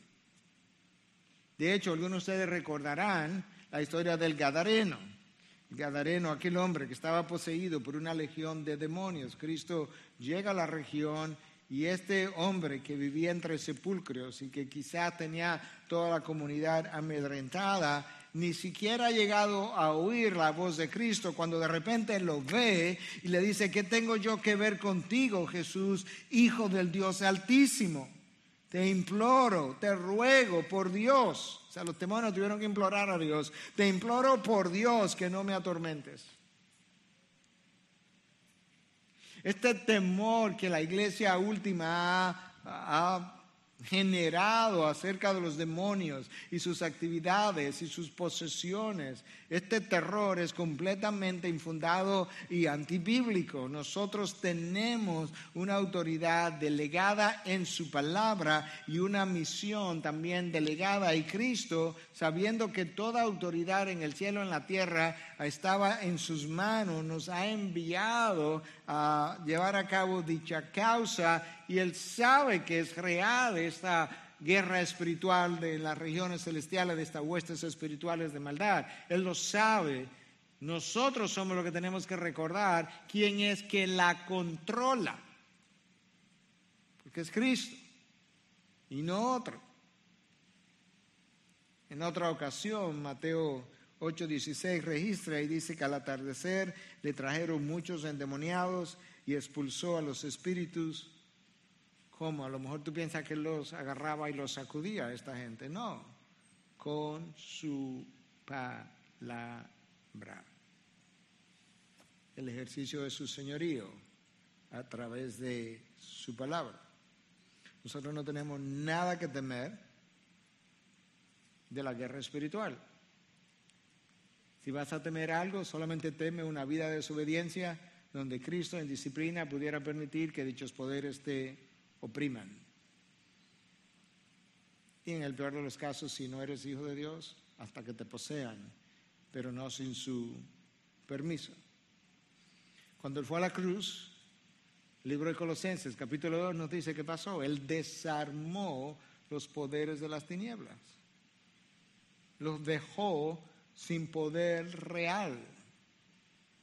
Speaker 1: De hecho, algunos de ustedes recordarán la historia del Gadareno. Gadareno, aquel hombre que estaba poseído por una legión de demonios. Cristo llega a la región y este hombre que vivía entre sepulcros y que quizá tenía toda la comunidad amedrentada, ni siquiera ha llegado a oír la voz de Cristo cuando de repente lo ve y le dice, ¿qué tengo yo que ver contigo, Jesús, Hijo del Dios Altísimo? Te imploro, te ruego por Dios. O sea, los demonios tuvieron que implorar a Dios. Te imploro por Dios que no me atormentes. Este temor que la iglesia última ha, generado acerca de los demonios y sus actividades y sus posesiones. Este terror es completamente infundado y antibíblico. Nosotros tenemos una autoridad delegada en su palabra y una misión también delegada y Cristo, sabiendo que toda autoridad en el cielo y en la tierra estaba en sus manos, nos ha enviado a llevar a cabo dicha causa y Él sabe que es real esta guerra espiritual de las regiones celestiales, de estas huestes espirituales de maldad. Él lo sabe. Nosotros somos los que tenemos que recordar quién es que la controla. Porque es Cristo y no otro. En otra ocasión, Mateo 8:16 registra y dice que al atardecer le trajeron muchos endemoniados y expulsó a los espíritus. ¿Cómo? A lo mejor tú piensas que los agarraba y los sacudía a esta gente. No, con su palabra. El ejercicio de su señorío a través de su palabra. Nosotros no tenemos nada que temer de la guerra espiritual. Si vas a temer algo, solamente teme una vida de desobediencia donde Cristo en disciplina pudiera permitir que dichos poderes te opriman. Y en el peor de los casos, si no eres hijo de Dios, hasta que te posean, pero no sin su permiso. Cuando él fue a la cruz, el libro de Colosenses, capítulo 2, nos dice qué pasó. Él desarmó los poderes de las tinieblas. Los dejó sin poder real.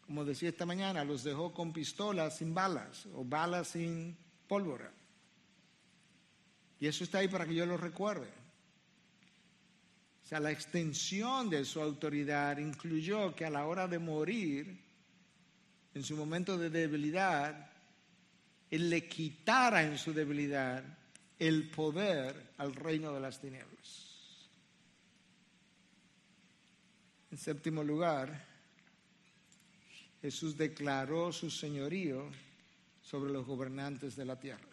Speaker 1: Como decía esta mañana, los dejó con pistolas sin balas o balas sin pólvora. Y eso está ahí para que yo lo recuerde. O sea, la extensión de su autoridad incluyó que a la hora de morir, en su momento de debilidad, Él le quitara en su debilidad el poder al reino de las tinieblas. En séptimo lugar, Jesús declaró su señorío sobre los gobernantes de la tierra.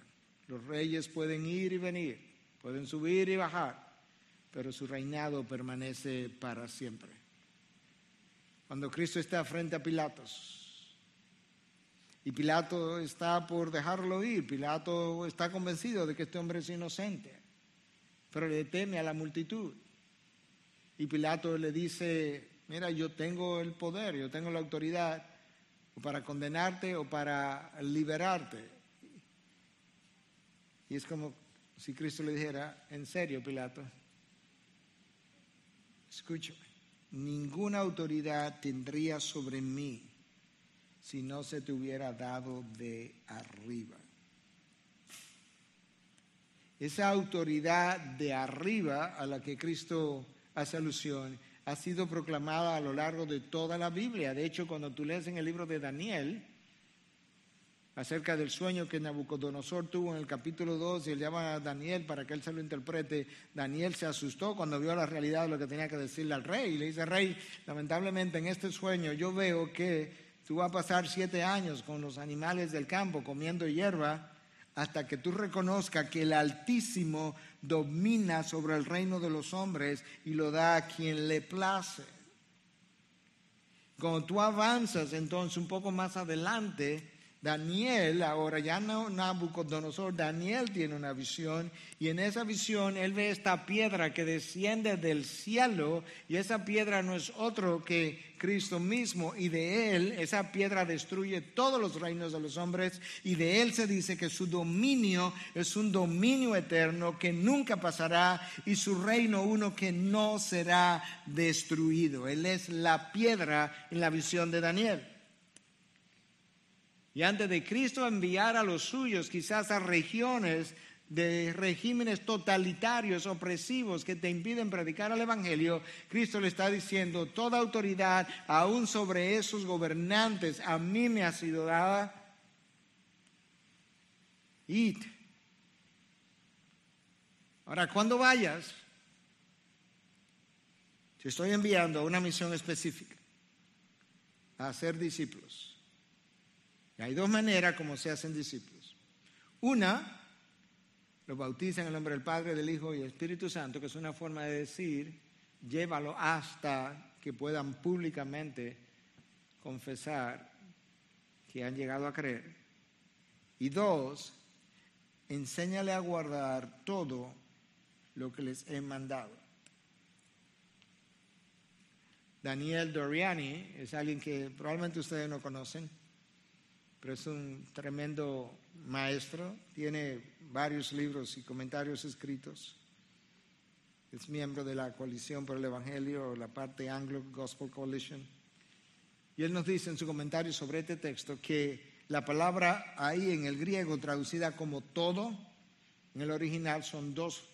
Speaker 1: Los reyes pueden ir y venir, pueden subir y bajar, pero su reinado permanece para siempre. Cuando Cristo está frente a Pilatos y Pilato está por dejarlo ir, Pilato está convencido de que este hombre es inocente. pero le teme a la multitud. Y Pilato le dice, mira, yo tengo el poder, yo tengo la autoridad para condenarte o para liberarte. Y es como si Cristo le dijera, en serio, Pilato, escúchame, ninguna autoridad tendría sobre mí si no se te hubiera dado de arriba. Esa autoridad de arriba a la que Cristo hace alusión ha sido proclamada a lo largo de toda la Biblia. De hecho, cuando tú lees en el libro de Daniel acerca del sueño que Nabucodonosor tuvo en el capítulo 2 y él llama a Daniel para que él se lo interprete, Daniel se asustó cuando vio la realidad de lo que tenía que decirle al rey. Y le dice, rey, lamentablemente en este sueño yo veo que tú vas a pasar siete años con los animales del campo comiendo hierba hasta que tú reconozcas que el Altísimo domina sobre el reino de los hombres y lo da a quien le place. Cuando tú avanzas entonces un poco más adelante, Daniel, ahora ya no Nabucodonosor, Daniel tiene una visión y en esa visión él ve esta piedra que desciende del cielo y esa piedra no es otro que Cristo mismo y de él esa piedra destruye todos los reinos de los hombres y de él se dice que su dominio es un dominio eterno que nunca pasará y su reino uno que no será destruido. Él es la piedra en la visión de Daniel. Y antes de Cristo enviar a los suyos, quizás a regiones de regímenes totalitarios, opresivos, que te impiden predicar el Evangelio, Cristo le está diciendo, toda autoridad, aún sobre esos gobernantes, a mí me ha sido dada. Id. Ahora, cuando vayas, te estoy enviando a una misión específica, a hacer discípulos. Hay dos maneras como se hacen discípulos. Una, los bautizan en el nombre del Padre, del Hijo y del Espíritu Santo, que es una forma de decir, llévalo hasta que puedan públicamente confesar que han llegado a creer. Y dos, enséñale a guardar todo lo que les he mandado. Daniel Doriani es alguien que probablemente ustedes no conocen pero es un tremendo maestro, tiene varios libros y comentarios escritos. Es miembro de la Coalición por el Evangelio, la parte Anglo Gospel Coalition. Y él nos dice en su comentario sobre este texto que la palabra ahí en el griego traducida como todo, en el original son dos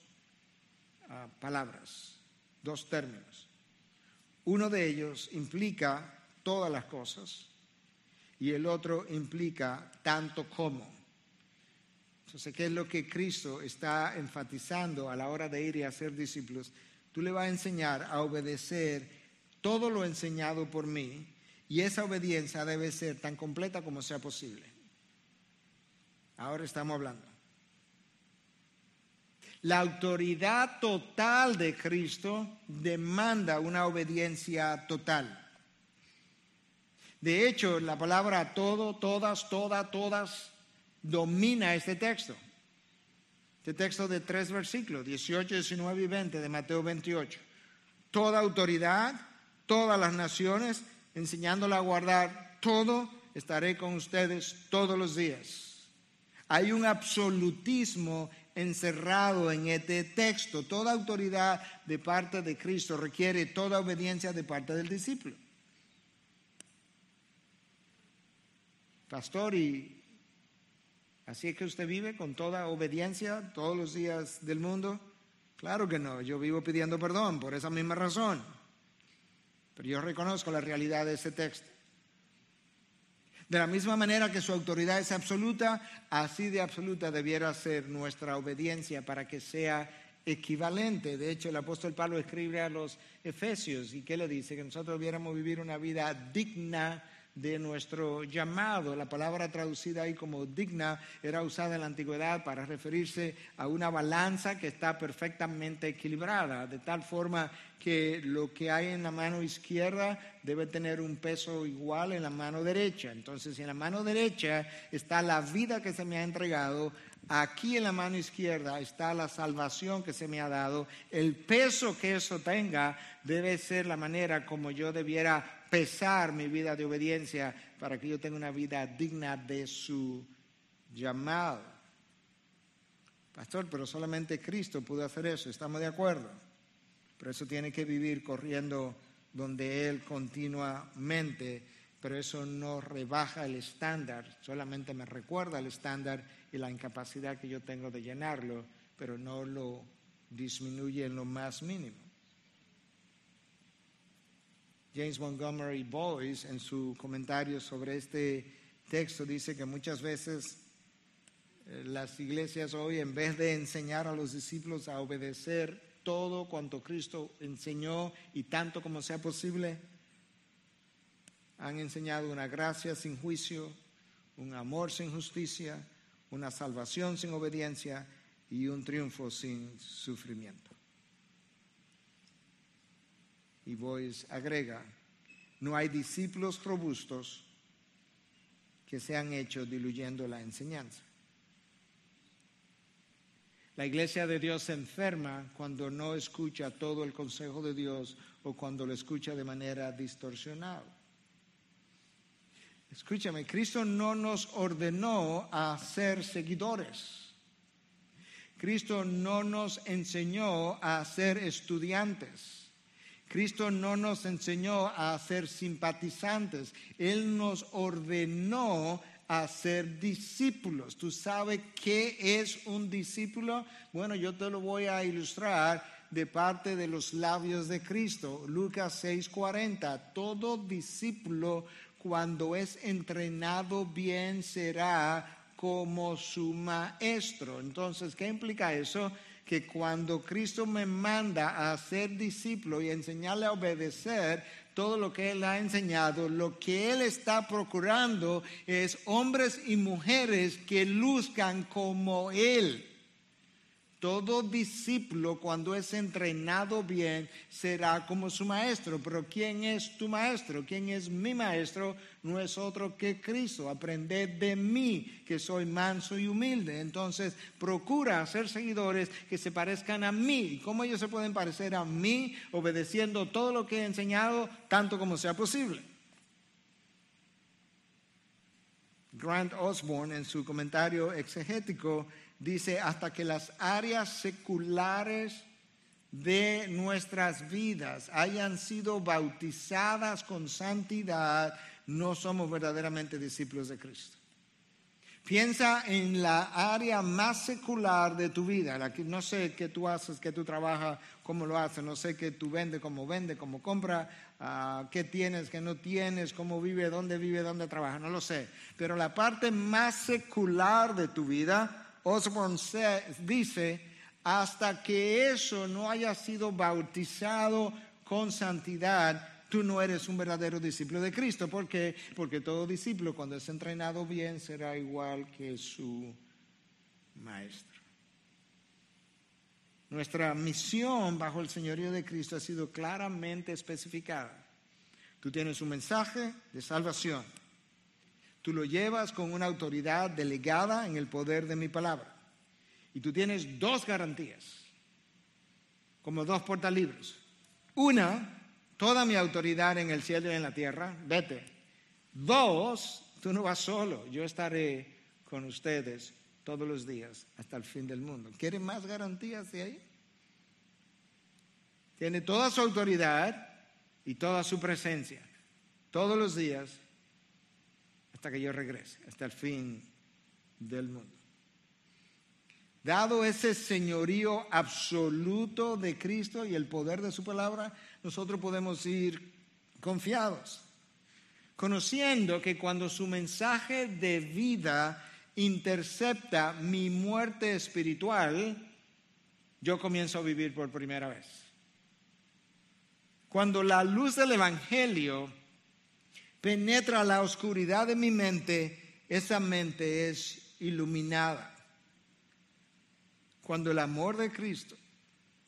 Speaker 1: ah, palabras, dos términos. Uno de ellos implica todas las cosas y el otro implica tanto como. Entonces, ¿qué es lo que Cristo está enfatizando a la hora de ir y hacer discípulos? Tú le vas a enseñar a obedecer todo lo enseñado por mí y esa obediencia debe ser tan completa como sea posible. Ahora estamos hablando. La autoridad total de Cristo demanda una obediencia total. De hecho, la palabra todo, todas, toda, todas, domina este texto. Este texto de tres versículos, 18, 19 y 20 de Mateo 28. Toda autoridad, todas las naciones, enseñándola a guardar todo, estaré con ustedes todos los días. Hay un absolutismo encerrado en este texto. Toda autoridad de parte de Cristo requiere toda obediencia de parte del discípulo. Pastor, ¿y así es que usted vive con toda obediencia todos los días del mundo? Claro que no, yo vivo pidiendo perdón por esa misma razón. Pero yo reconozco la realidad de ese texto. De la misma manera que su autoridad es absoluta, así de absoluta debiera ser nuestra obediencia para que sea equivalente. De hecho, el apóstol Pablo escribe a los Efesios y ¿qué le dice? Que nosotros debiéramos vivir una vida digna de nuestro llamado. La palabra traducida ahí como digna era usada en la antigüedad para referirse a una balanza que está perfectamente equilibrada, de tal forma que lo que hay en la mano izquierda debe tener un peso igual en la mano derecha. Entonces, si en la mano derecha está la vida que se me ha entregado, Aquí en la mano izquierda está la salvación que se me ha dado. El peso que eso tenga debe ser la manera como yo debiera pesar mi vida de obediencia para que yo tenga una vida digna de su llamado. Pastor, pero solamente Cristo pudo hacer eso, estamos de acuerdo. Pero eso tiene que vivir corriendo donde Él continuamente, pero eso no rebaja el estándar, solamente me recuerda el estándar y la incapacidad que yo tengo de llenarlo, pero no lo disminuye en lo más mínimo. James Montgomery Boyce, en su comentario sobre este texto, dice que muchas veces eh, las iglesias hoy, en vez de enseñar a los discípulos a obedecer todo cuanto Cristo enseñó y tanto como sea posible, han enseñado una gracia sin juicio, un amor sin justicia, una salvación sin obediencia y un triunfo sin sufrimiento. Y Boyce agrega, no hay discípulos robustos que se han hecho diluyendo la enseñanza. La iglesia de Dios se enferma cuando no escucha todo el consejo de Dios o cuando lo escucha de manera distorsionada. Escúchame, Cristo no nos ordenó a ser seguidores. Cristo no nos enseñó a ser estudiantes. Cristo no nos enseñó a ser simpatizantes. Él nos ordenó a ser discípulos. ¿Tú sabes qué es un discípulo? Bueno, yo te lo voy a ilustrar de parte de los labios de Cristo. Lucas 6:40. Todo discípulo cuando es entrenado bien será como su maestro. Entonces, ¿qué implica eso? Que cuando Cristo me manda a ser discípulo y enseñarle a obedecer todo lo que Él ha enseñado, lo que Él está procurando es hombres y mujeres que luzcan como Él. Todo discípulo cuando es entrenado bien será como su maestro. Pero ¿quién es tu maestro? ¿Quién es mi maestro? No es otro que Cristo. Aprended de mí, que soy manso y humilde. Entonces procura ser seguidores que se parezcan a mí. ¿Y cómo ellos se pueden parecer a mí? Obedeciendo todo lo que he enseñado, tanto como sea posible. Grant Osborne en su comentario exegético dice, hasta que las áreas seculares de nuestras vidas hayan sido bautizadas con santidad, no somos verdaderamente discípulos de Cristo. Piensa en la área más secular de tu vida, no sé qué tú haces, qué tú trabajas, cómo lo haces, no sé qué tú vendes, cómo vende, cómo compra, uh, qué tienes, qué no tienes, cómo vive, dónde vive, dónde trabaja, no lo sé. Pero la parte más secular de tu vida, Osborne dice, hasta que eso no haya sido bautizado con santidad, tú no eres un verdadero discípulo de Cristo. ¿Por qué? Porque todo discípulo cuando es entrenado bien será igual que su maestro. Nuestra misión bajo el señorío de Cristo ha sido claramente especificada. Tú tienes un mensaje de salvación Tú lo llevas con una autoridad delegada en el poder de mi palabra. Y tú tienes dos garantías, como dos portalibros. Una, toda mi autoridad en el cielo y en la tierra, vete. Dos, tú no vas solo, yo estaré con ustedes todos los días hasta el fin del mundo. ¿Quieren más garantías de ahí? Tiene toda su autoridad y toda su presencia todos los días hasta que yo regrese, hasta el fin del mundo. Dado ese señorío absoluto de Cristo y el poder de su palabra, nosotros podemos ir confiados, conociendo que cuando su mensaje de vida intercepta mi muerte espiritual, yo comienzo a vivir por primera vez. Cuando la luz del Evangelio penetra la oscuridad de mi mente, esa mente es iluminada. Cuando el amor de Cristo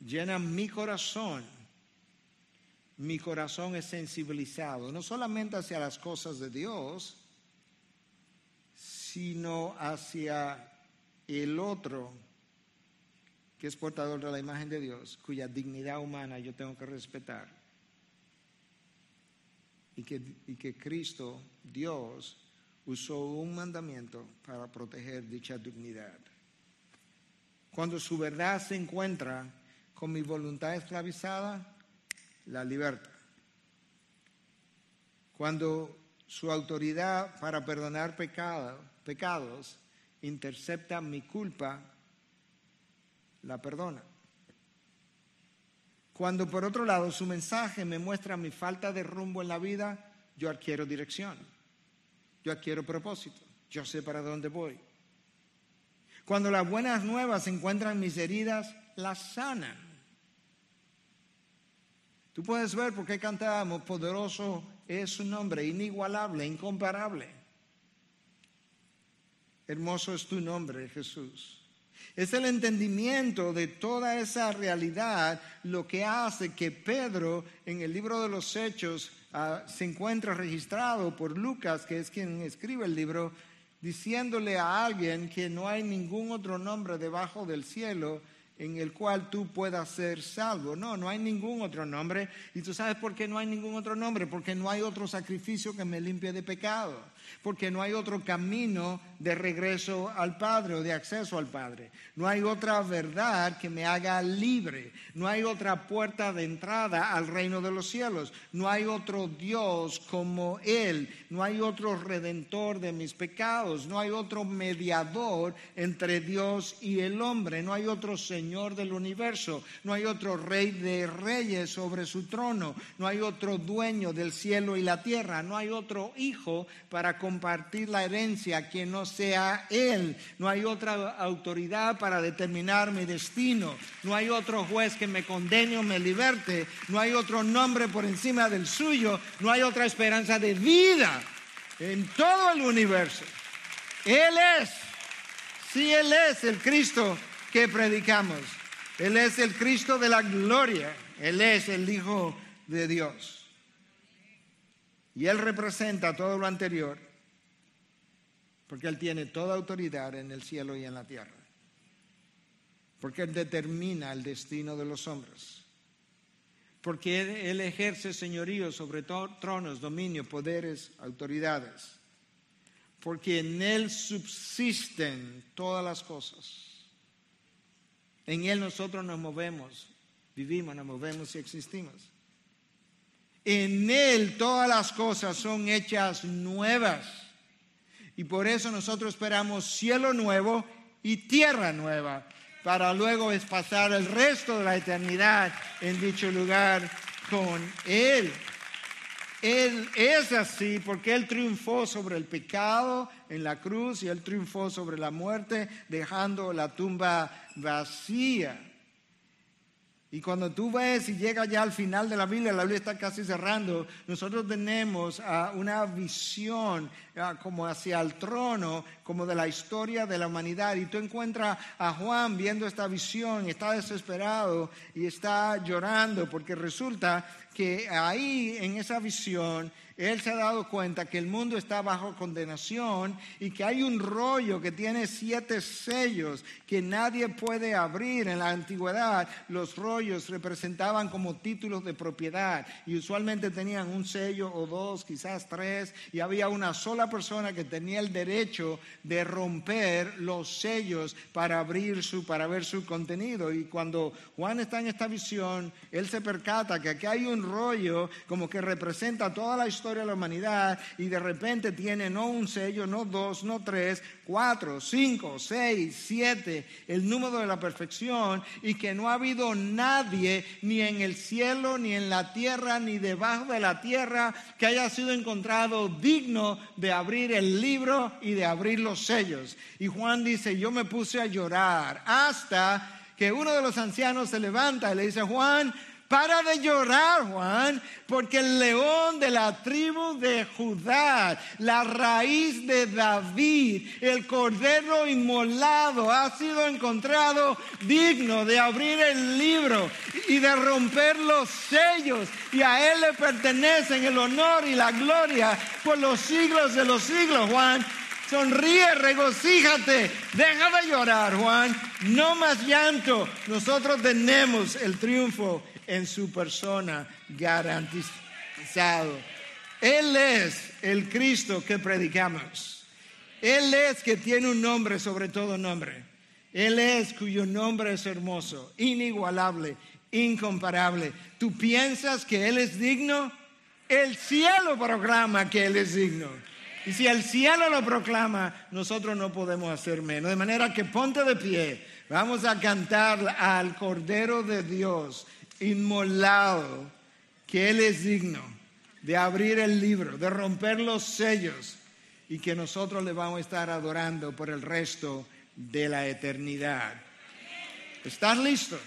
Speaker 1: llena mi corazón, mi corazón es sensibilizado, no solamente hacia las cosas de Dios, sino hacia el otro que es portador de la imagen de Dios, cuya dignidad humana yo tengo que respetar, y que, y que Cristo, Dios, usó un mandamiento para proteger dicha dignidad. Cuando su verdad se encuentra con mi voluntad esclavizada, la libertad. Cuando su autoridad para perdonar pecado, pecados intercepta mi culpa, la perdona. Cuando por otro lado su mensaje me muestra mi falta de rumbo en la vida, yo adquiero dirección, yo adquiero propósito, yo sé para dónde voy. Cuando las buenas nuevas encuentran mis heridas, las sanan. Tú puedes ver por qué cantábamos, poderoso es su nombre, inigualable, incomparable. Hermoso es tu nombre, Jesús. Es el entendimiento de toda esa realidad lo que hace que Pedro en el libro de los Hechos ah, se encuentre registrado por Lucas, que es quien escribe el libro, diciéndole a alguien que no hay ningún otro nombre debajo del cielo en el cual tú puedas ser salvo. No, no hay ningún otro nombre. Y tú sabes por qué no hay ningún otro nombre, porque no hay otro sacrificio que me limpie de pecado porque no hay otro camino de regreso al Padre o de acceso al Padre. No hay otra verdad que me haga libre. No hay otra puerta de entrada al reino de los cielos. No hay otro Dios como Él. No hay otro redentor de mis pecados. No hay otro mediador entre Dios y el hombre. No hay otro Señor del universo. No hay otro Rey de reyes sobre su trono. No hay otro dueño del cielo y la tierra. No hay otro Hijo para compartir la herencia que no sea Él. No hay otra autoridad para determinar mi destino. No hay otro juez que me condene o me liberte. No hay otro nombre por encima del suyo. No hay otra esperanza de vida en todo el universo. Él es, sí, Él es el Cristo que predicamos. Él es el Cristo de la gloria. Él es el Hijo de Dios. Y Él representa todo lo anterior porque Él tiene toda autoridad en el cielo y en la tierra. Porque Él determina el destino de los hombres. Porque Él, ejerce señorío sobre tronos, dominio, poderes, autoridades. Porque en Él subsisten todas las cosas. En Él nosotros nos movemos, vivimos, nos movemos y existimos. En Él todas las cosas son hechas nuevas y por eso nosotros esperamos cielo nuevo y tierra nueva, para luego pasar el resto de la eternidad en dicho lugar con Él. Él es así porque Él triunfó sobre el pecado en la cruz y Él triunfó sobre la muerte dejando la tumba vacía. Y cuando tú ves y llega ya al final de la Biblia, la Biblia está casi cerrando, nosotros tenemos ah, una visión ah, como hacia el trono, como de la historia de la humanidad. Y tú encuentras a Juan viendo esta visión y está desesperado y está llorando porque resulta que ahí en esa visión él se ha dado cuenta que el mundo está bajo condenación y que hay un rollo que tiene siete sellos que nadie puede abrir. En la antigüedad los rollos representaban como títulos de propiedad y usualmente tenían un sello o dos, quizás tres, y había una sola persona que tenía el derecho de romper los sellos para abrir su, para ver su contenido. Y cuando Juan está en esta visión, él se percata que aquí hay un rollo como que representa toda la de la humanidad y de repente tiene no un sello, no dos, no tres, cuatro, cinco, seis, siete, el número de la perfección y que no ha habido nadie ni en el cielo, ni en la tierra, ni debajo de la tierra que haya sido encontrado digno de abrir el libro y de abrir los sellos. Y Juan dice, yo me puse a llorar hasta que uno de los ancianos se levanta y le dice, Juan, para de llorar, Juan, porque el león de la tribu de Judá, la raíz de David, el cordero inmolado, ha sido encontrado digno de abrir el libro y de romper los sellos. Y a él le pertenecen el honor y la gloria por los siglos de los siglos, Juan. Sonríe, regocíjate, deja de llorar, Juan. No más llanto. Nosotros tenemos el triunfo en su persona garantizado. Él es el Cristo que predicamos. Él es que tiene un nombre sobre todo nombre. Él es cuyo nombre es hermoso, inigualable, incomparable. ¿Tú piensas que Él es digno? El cielo proclama que Él es digno. Y si el cielo lo proclama, nosotros no podemos hacer menos. De manera que ponte de pie. Vamos a cantar al Cordero de Dios inmolado, que Él es digno de abrir el libro, de romper los sellos y que nosotros le vamos a estar adorando por el resto de la eternidad. ¿Estás listo?